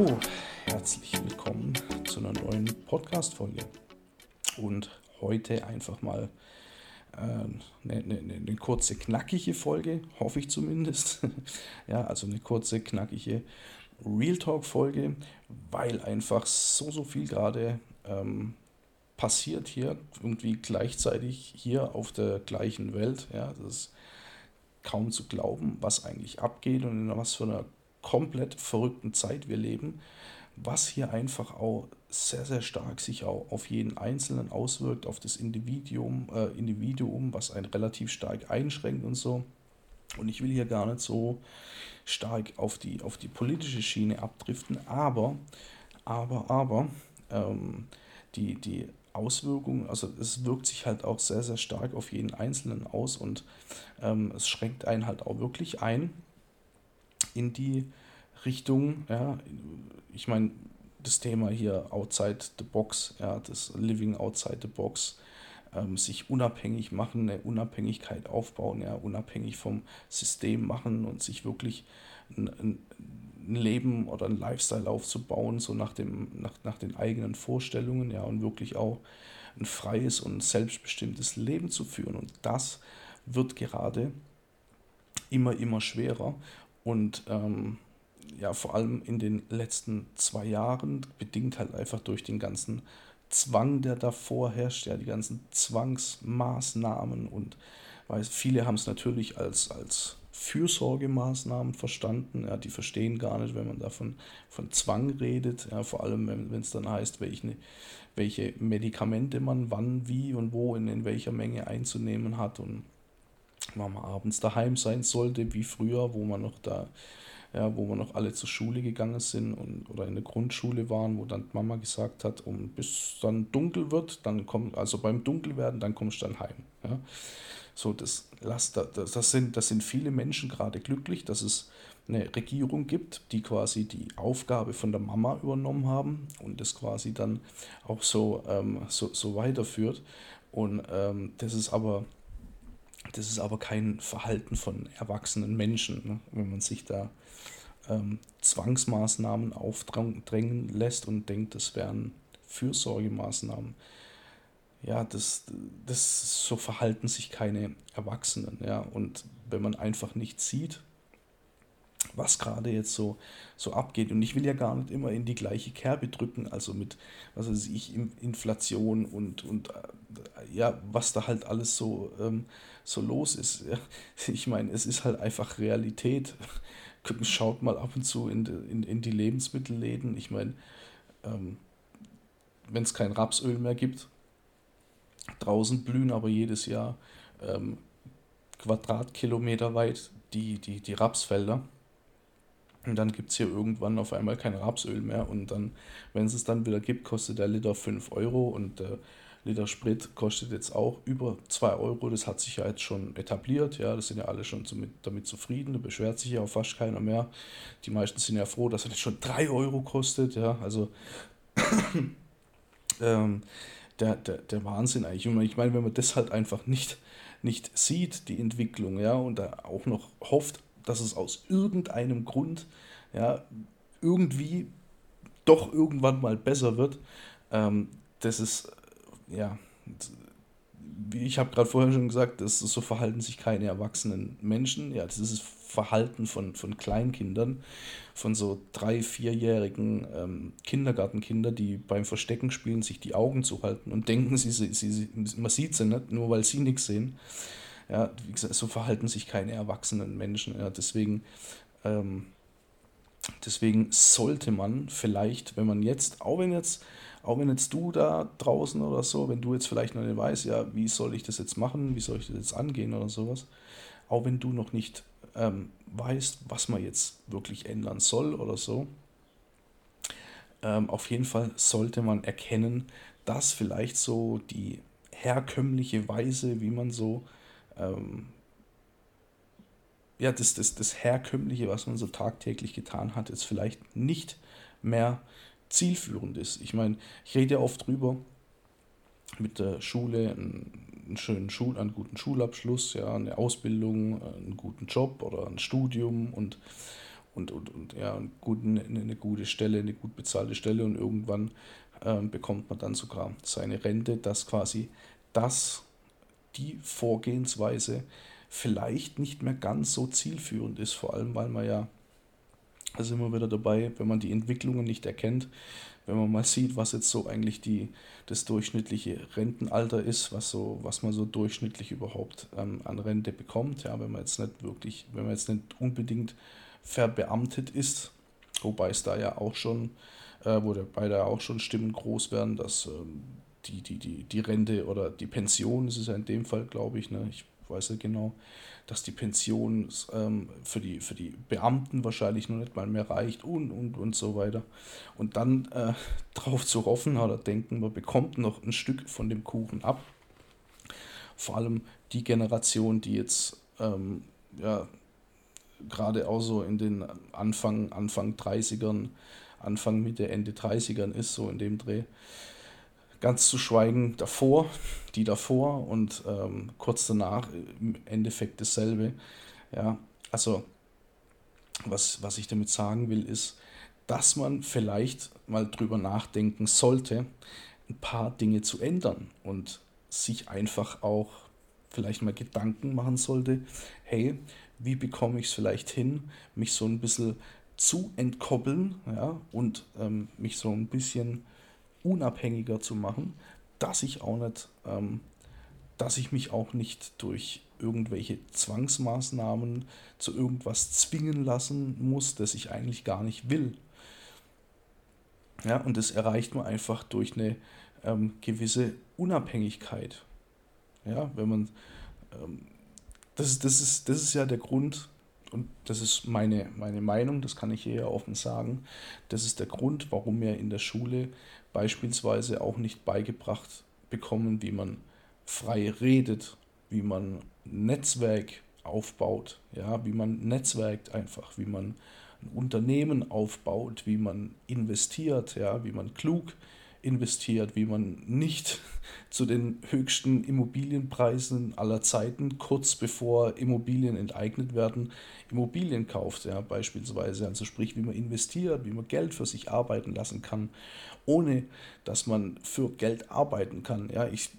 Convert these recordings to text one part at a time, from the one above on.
Hallo, herzlich willkommen zu einer neuen Podcast-Folge. Und heute einfach mal eine, äh, eine, eine, kurze, knackige Folge, hoffe ich zumindest. ja, also eine kurze, knackige Real Talk-Folge, weil einfach so, so viel gerade ähm, passiert hier, irgendwie gleichzeitig hier auf der gleichen Welt. Ja, das ist kaum zu glauben, was eigentlich abgeht und in was für einer komplett verrückten Zeit wir leben, was hier einfach auch sehr, sehr stark sich auch auf jeden Einzelnen auswirkt, auf das Individuum, äh, Individuum, was einen relativ stark einschränkt und so. Und ich will hier gar nicht so stark auf die, auf die politische Schiene abdriften, aber, aber, aber, ähm, die, die Auswirkungen, also es wirkt sich halt auch sehr, sehr stark auf jeden Einzelnen aus und ähm, es schränkt einen halt auch wirklich ein in die Richtung, ja, ich meine, das Thema hier outside the box, ja, das Living outside the box, ähm, sich unabhängig machen, eine Unabhängigkeit aufbauen, ja, unabhängig vom System machen und sich wirklich ein, ein, Leben oder ein Lifestyle aufzubauen, so nach, dem, nach, nach den eigenen Vorstellungen, ja, und wirklich auch ein freies und selbstbestimmtes Leben zu führen. Und das wird gerade immer, immer schwerer. Und ähm, ja, vor allem in den letzten zwei Jahren, bedingt halt einfach durch den ganzen Zwang, der davor herrscht, ja, die ganzen Zwangsmaßnahmen und weil viele haben es natürlich als, als Fürsorgemaßnahmen verstanden. Ja, die verstehen gar nicht, wenn man davon von Zwang redet. Ja, vor allem, wenn es dann heißt, welche, welche Medikamente man wann, wie und wo in, in welcher Menge einzunehmen hat und man abends daheim sein sollte, wie früher, wo man noch da ja, wo wir noch alle zur Schule gegangen sind und, oder in der Grundschule waren, wo dann Mama gesagt hat, um bis dann dunkel wird, dann kommt, also beim Dunkelwerden, dann kommst du dann heim. Ja. So, das, das, das, sind, das sind viele Menschen gerade glücklich, dass es eine Regierung gibt, die quasi die Aufgabe von der Mama übernommen haben und das quasi dann auch so, ähm, so, so weiterführt. Und ähm, das ist aber das ist aber kein Verhalten von erwachsenen Menschen, ne? wenn man sich da ähm, Zwangsmaßnahmen aufdrängen lässt und denkt, das wären Fürsorgemaßnahmen. Ja, das, das so verhalten sich keine Erwachsenen, ja. Und wenn man einfach nicht sieht, was gerade jetzt so, so abgeht. Und ich will ja gar nicht immer in die gleiche Kerbe drücken, also mit, was weiß ich, Inflation und, und äh, ja, was da halt alles so, ähm, so los ist. Ich meine, es ist halt einfach Realität. Schaut mal ab und zu in, in, in die Lebensmittelläden. Ich meine, ähm, wenn es kein Rapsöl mehr gibt, draußen blühen aber jedes Jahr ähm, Quadratkilometer weit die, die, die Rapsfelder. Und dann gibt es hier irgendwann auf einmal kein Rapsöl mehr. Und dann, wenn es es dann wieder gibt, kostet der Liter 5 Euro und der Liter Sprit kostet jetzt auch über 2 Euro. Das hat sich ja jetzt schon etabliert. Ja, das sind ja alle schon damit zufrieden. Da beschwert sich ja auch fast keiner mehr. Die meisten sind ja froh, dass er jetzt schon 3 Euro kostet. Ja, also ähm, der, der, der Wahnsinn eigentlich. Ich meine, wenn man das halt einfach nicht, nicht sieht, die Entwicklung, ja, und da auch noch hofft, dass es aus irgendeinem Grund ja, irgendwie doch irgendwann mal besser wird. Ähm, das ist, ja, wie ich habe gerade vorher schon gesagt, das so verhalten sich keine erwachsenen Menschen. Ja, das ist das Verhalten von, von Kleinkindern, von so drei-, vierjährigen ähm, Kindergartenkindern, die beim Verstecken spielen sich die Augen zu halten und denken, sie, sie, sie, man sieht sie nicht, nur weil sie nichts sehen. Ja, wie gesagt, so verhalten sich keine erwachsenen Menschen. Ja, deswegen, ähm, deswegen sollte man vielleicht, wenn man jetzt, auch wenn jetzt, auch wenn jetzt du da draußen oder so, wenn du jetzt vielleicht noch nicht weißt, ja, wie soll ich das jetzt machen, wie soll ich das jetzt angehen oder sowas, auch wenn du noch nicht ähm, weißt, was man jetzt wirklich ändern soll oder so, ähm, auf jeden Fall sollte man erkennen, dass vielleicht so die herkömmliche Weise, wie man so ähm, ja, das, das, das Herkömmliche, was man so tagtäglich getan hat, jetzt vielleicht nicht mehr zielführend ist. Ich meine, ich rede ja oft drüber, mit der Schule einen, einen schönen Schul, einen guten Schulabschluss, ja, eine Ausbildung, einen guten Job oder ein Studium und, und, und, und ja, eine, gute, eine gute Stelle, eine gut bezahlte Stelle und irgendwann ähm, bekommt man dann sogar seine Rente, dass quasi das, die Vorgehensweise vielleicht nicht mehr ganz so zielführend ist, vor allem weil man ja, da sind wir wieder dabei, wenn man die Entwicklungen nicht erkennt, wenn man mal sieht, was jetzt so eigentlich die, das durchschnittliche Rentenalter ist, was, so, was man so durchschnittlich überhaupt ähm, an Rente bekommt, ja, wenn man jetzt nicht wirklich, wenn man jetzt nicht unbedingt verbeamtet ist, wobei es da ja auch schon, äh, wo dabei da auch schon Stimmen groß werden, dass ähm, die, die, die, die Rente oder die Pension, das ist ja in dem Fall, glaube ich, ne, ich weiß nicht genau, dass die Pension ähm, für, die, für die Beamten wahrscheinlich noch nicht mal mehr reicht und, und, und so weiter. Und dann äh, drauf zu hoffen oder denken, man bekommt noch ein Stück von dem Kuchen ab. Vor allem die Generation, die jetzt ähm, ja, gerade auch so in den Anfang, Anfang 30ern, Anfang, Mitte, Ende 30ern ist, so in dem Dreh. Ganz zu schweigen davor, die davor und ähm, kurz danach im Endeffekt dasselbe. Ja, also was, was ich damit sagen will, ist, dass man vielleicht mal drüber nachdenken sollte, ein paar Dinge zu ändern und sich einfach auch vielleicht mal Gedanken machen sollte, hey, wie bekomme ich es vielleicht hin, mich so ein bisschen zu entkoppeln ja, und ähm, mich so ein bisschen unabhängiger zu machen, dass ich auch nicht, ähm, dass ich mich auch nicht durch irgendwelche Zwangsmaßnahmen zu irgendwas zwingen lassen muss, das ich eigentlich gar nicht will. Ja, und das erreicht man einfach durch eine ähm, gewisse Unabhängigkeit. Ja, wenn man ähm, das, das, ist, das ist ja der Grund, und das ist meine, meine Meinung, das kann ich hier ja offen sagen, das ist der Grund, warum wir in der Schule beispielsweise auch nicht beigebracht bekommen, wie man frei redet, wie man Netzwerk aufbaut, ja, wie man netzwerkt einfach, wie man ein Unternehmen aufbaut, wie man investiert, ja, wie man klug investiert, wie man nicht zu den höchsten Immobilienpreisen aller Zeiten, kurz bevor Immobilien enteignet werden, Immobilien kauft, ja, beispielsweise. Also sprich, wie man investiert, wie man Geld für sich arbeiten lassen kann, ohne dass man für Geld arbeiten kann. Ja, ich,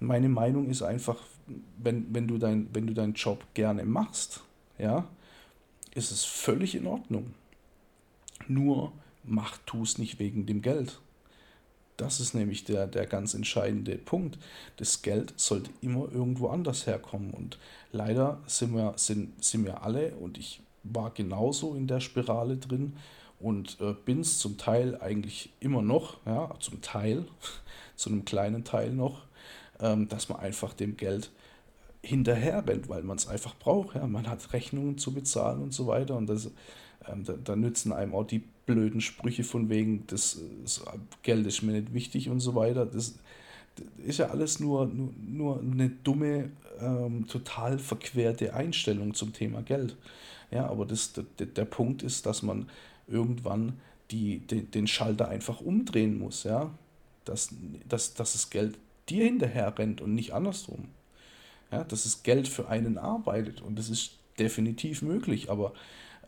meine Meinung ist einfach, wenn, wenn, du dein, wenn du deinen Job gerne machst, ja, ist es völlig in Ordnung. Nur mach, tu es nicht wegen dem Geld. Das ist nämlich der, der ganz entscheidende Punkt. Das Geld sollte immer irgendwo anders herkommen. Und leider sind wir, sind, sind wir alle, und ich war genauso in der Spirale drin und äh, bin es zum Teil eigentlich immer noch, ja, zum Teil, zu einem kleinen Teil noch, ähm, dass man einfach dem Geld hinterher rennt, weil man es einfach braucht. Ja. Man hat Rechnungen zu bezahlen und so weiter. Und das, ähm, da, da nützen einem auch die blöden Sprüche von wegen, das, das Geld ist mir nicht wichtig und so weiter. Das, das ist ja alles nur, nur, nur eine dumme, ähm, total verquerte Einstellung zum Thema Geld. Ja, aber das, der, der Punkt ist, dass man irgendwann die, den, den Schalter einfach umdrehen muss, ja. Dass, dass, dass das Geld dir hinterher rennt und nicht andersrum. Ja, dass das Geld für einen arbeitet und das ist definitiv möglich, aber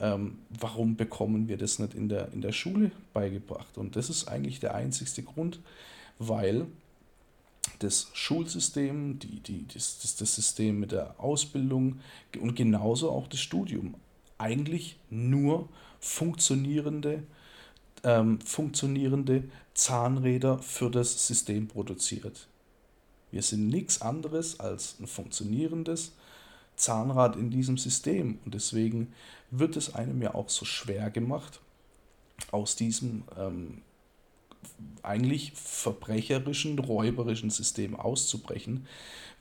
ähm, warum bekommen wir das nicht in der, in der Schule beigebracht? Und das ist eigentlich der einzigste Grund, weil das Schulsystem, die, die, das, das, das System mit der Ausbildung und genauso auch das Studium eigentlich nur funktionierende, ähm, funktionierende Zahnräder für das System produziert. Wir sind nichts anderes als ein funktionierendes Zahnrad in diesem System. Und deswegen wird es einem ja auch so schwer gemacht, aus diesem ähm, eigentlich verbrecherischen, räuberischen System auszubrechen,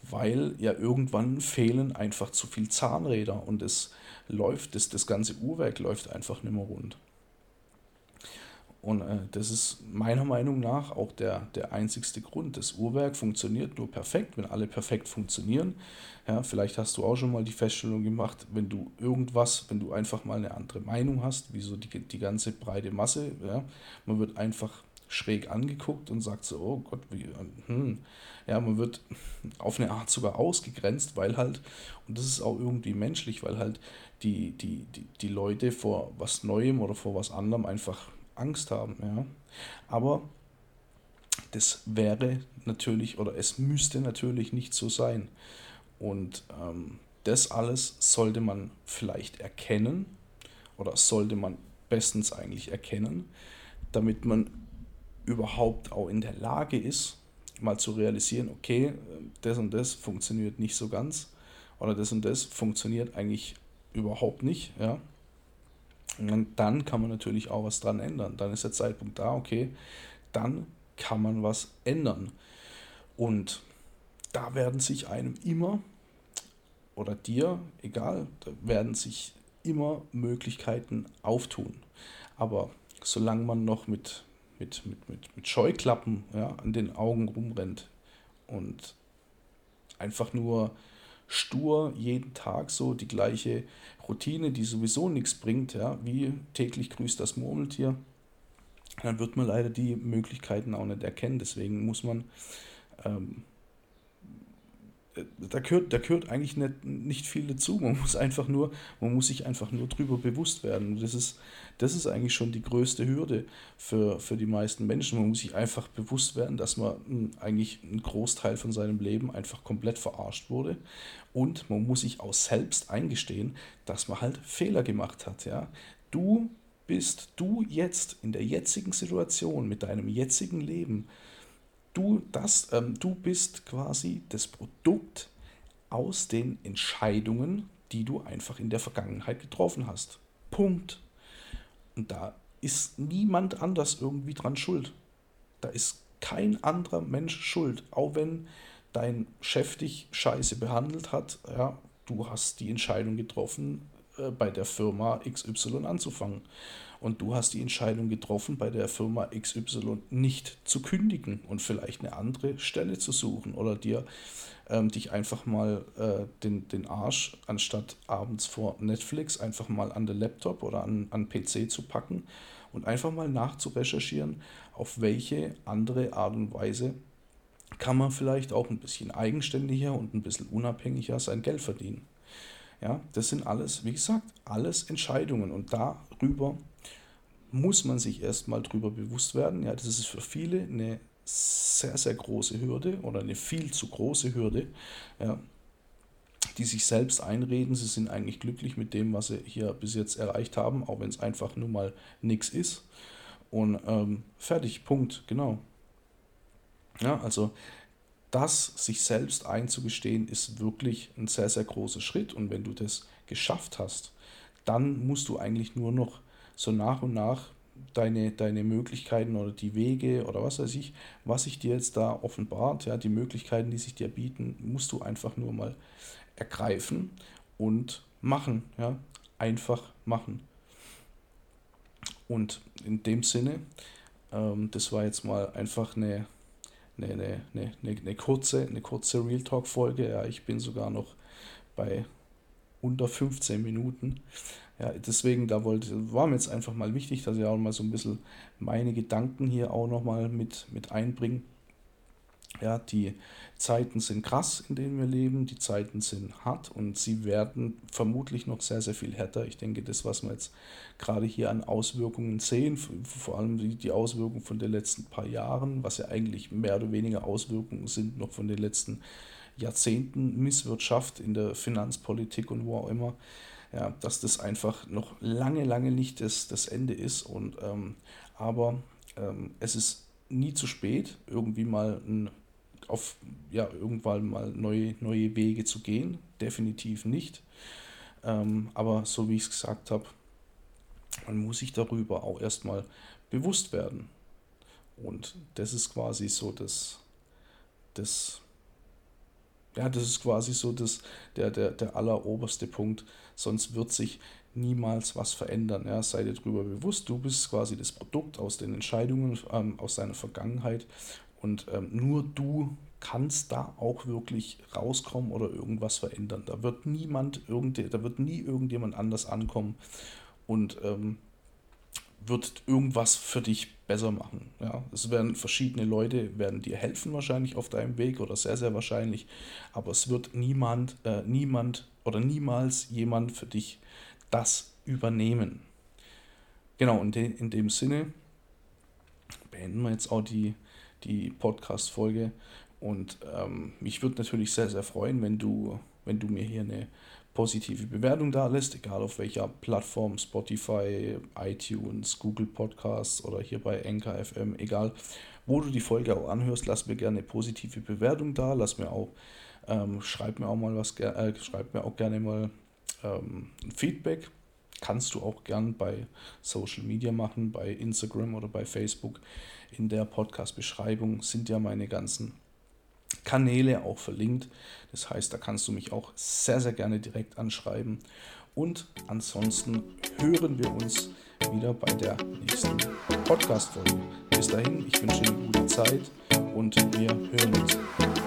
weil ja irgendwann fehlen einfach zu viel Zahnräder und es läuft, das, das ganze Uhrwerk läuft einfach nicht mehr rund. Und äh, das ist meiner Meinung nach auch der, der einzigste Grund. Das Uhrwerk funktioniert nur perfekt, wenn alle perfekt funktionieren. Ja, vielleicht hast du auch schon mal die Feststellung gemacht, wenn du irgendwas, wenn du einfach mal eine andere Meinung hast, wie so die, die ganze breite Masse, ja, man wird einfach schräg angeguckt und sagt so, oh Gott, wie, hm. Ja, man wird auf eine Art sogar ausgegrenzt, weil halt, und das ist auch irgendwie menschlich, weil halt die, die, die, die Leute vor was Neuem oder vor was anderem einfach Angst haben, ja. Aber das wäre natürlich oder es müsste natürlich nicht so sein. Und ähm, das alles sollte man vielleicht erkennen oder sollte man bestens eigentlich erkennen, damit man überhaupt auch in der Lage ist, mal zu realisieren, okay, das und das funktioniert nicht so ganz oder das und das funktioniert eigentlich überhaupt nicht, ja. Und dann kann man natürlich auch was dran ändern. Dann ist der Zeitpunkt da, okay, dann kann man was ändern. Und da werden sich einem immer oder dir, egal, da werden sich immer Möglichkeiten auftun. Aber solange man noch mit, mit, mit, mit, mit Scheuklappen ja, an den Augen rumrennt und einfach nur stur jeden Tag so die gleiche Routine, die sowieso nichts bringt, ja, wie täglich grüßt das Murmeltier, dann wird man leider die Möglichkeiten auch nicht erkennen. Deswegen muss man ähm, da gehört, da gehört eigentlich nicht, nicht viel dazu. Man muss einfach nur, man muss sich einfach nur drüber bewusst werden. Das ist, das ist eigentlich schon die größte Hürde für, für die meisten Menschen. Man muss sich einfach bewusst werden, dass man hm, eigentlich einen Großteil von seinem Leben einfach komplett verarscht wurde. Und man muss sich auch selbst eingestehen, dass man halt Fehler gemacht hat. Ja? Du bist du jetzt in der jetzigen Situation mit deinem jetzigen Leben du, das, ähm, du bist quasi das Produkt aus den Entscheidungen, die du einfach in der Vergangenheit getroffen hast. Punkt. Und da ist niemand anders irgendwie dran schuld. Da ist kein anderer Mensch schuld, auch wenn dein Chef dich scheiße behandelt hat. Ja, du hast die Entscheidung getroffen, äh, bei der Firma XY anzufangen. Und du hast die Entscheidung getroffen, bei der Firma XY nicht zu kündigen und vielleicht eine andere Stelle zu suchen oder dir ähm, dich einfach mal äh, den, den Arsch, anstatt abends vor Netflix, einfach mal an den Laptop oder an, an PC zu packen und einfach mal nachzurecherchieren, auf welche andere Art und Weise kann man vielleicht auch ein bisschen eigenständiger und ein bisschen unabhängiger sein Geld verdienen. Ja, das sind alles, wie gesagt, alles Entscheidungen und darüber muss man sich erstmal drüber bewusst werden. Ja, das ist für viele eine sehr, sehr große Hürde oder eine viel zu große Hürde, ja, die sich selbst einreden, sie sind eigentlich glücklich mit dem, was sie hier bis jetzt erreicht haben, auch wenn es einfach nur mal nichts ist. Und ähm, fertig, Punkt, genau. Ja, also das sich selbst einzugestehen, ist wirklich ein sehr, sehr großer Schritt. Und wenn du das geschafft hast, dann musst du eigentlich nur noch so nach und nach deine, deine Möglichkeiten oder die Wege oder was weiß ich, was sich dir jetzt da offenbart, ja, die Möglichkeiten, die sich dir bieten, musst du einfach nur mal ergreifen und machen, ja, einfach machen. Und in dem Sinne, ähm, das war jetzt mal einfach eine, eine, eine, eine, eine kurze, eine kurze Real Talk-Folge. Ja, ich bin sogar noch bei unter 15 Minuten. Ja, deswegen, da wollte, war mir jetzt einfach mal wichtig, dass ich auch mal so ein bisschen meine Gedanken hier auch nochmal mit, mit einbringe. Ja, die Zeiten sind krass, in denen wir leben, die Zeiten sind hart und sie werden vermutlich noch sehr, sehr viel härter. Ich denke, das, was wir jetzt gerade hier an Auswirkungen sehen, vor allem die, Auswirkungen von den letzten paar Jahren, was ja eigentlich mehr oder weniger Auswirkungen sind noch von den letzten Jahrzehnten Misswirtschaft in der Finanzpolitik und wo auch immer, ja, dass das einfach noch lange, lange nicht das, das Ende ist. Und, ähm, aber ähm, es ist nie zu spät, irgendwie mal ein, auf ja, irgendwann mal neue, neue Wege zu gehen. Definitiv nicht. Ähm, aber so wie ich es gesagt habe, man muss sich darüber auch erstmal bewusst werden. Und das ist quasi so das, das ja, das ist quasi so das, der, der, der alleroberste Punkt. Sonst wird sich niemals was verändern. Ja, sei dir darüber bewusst, du bist quasi das Produkt aus den Entscheidungen ähm, aus deiner Vergangenheit und ähm, nur du kannst da auch wirklich rauskommen oder irgendwas verändern. Da wird niemand, irgende, da wird nie irgendjemand anders ankommen und ähm, wird irgendwas für dich besser machen. Ja, es werden verschiedene Leute werden dir helfen wahrscheinlich auf deinem Weg oder sehr sehr wahrscheinlich, aber es wird niemand äh, niemand oder niemals jemand für dich das übernehmen. Genau, und in, dem Sinne beenden wir jetzt auch die, die Podcast-Folge. Und ähm, mich würde natürlich sehr, sehr freuen, wenn du, wenn du mir hier eine positive Bewertung da lässt, egal auf welcher Plattform, Spotify, iTunes, Google Podcasts oder hier bei Anchor FM, egal wo du die Folge auch anhörst, lass mir gerne eine positive Bewertung da, lass mir auch, ähm, schreib mir auch mal was, äh, schreib mir auch gerne mal ähm, Feedback. Kannst du auch gern bei Social Media machen, bei Instagram oder bei Facebook. In der Podcast-Beschreibung sind ja meine ganzen Kanäle auch verlinkt. Das heißt, da kannst du mich auch sehr, sehr gerne direkt anschreiben. Und ansonsten hören wir uns wieder bei der nächsten Podcast-Folge. Bis dahin, ich wünsche dir eine gute Zeit und wir hören uns.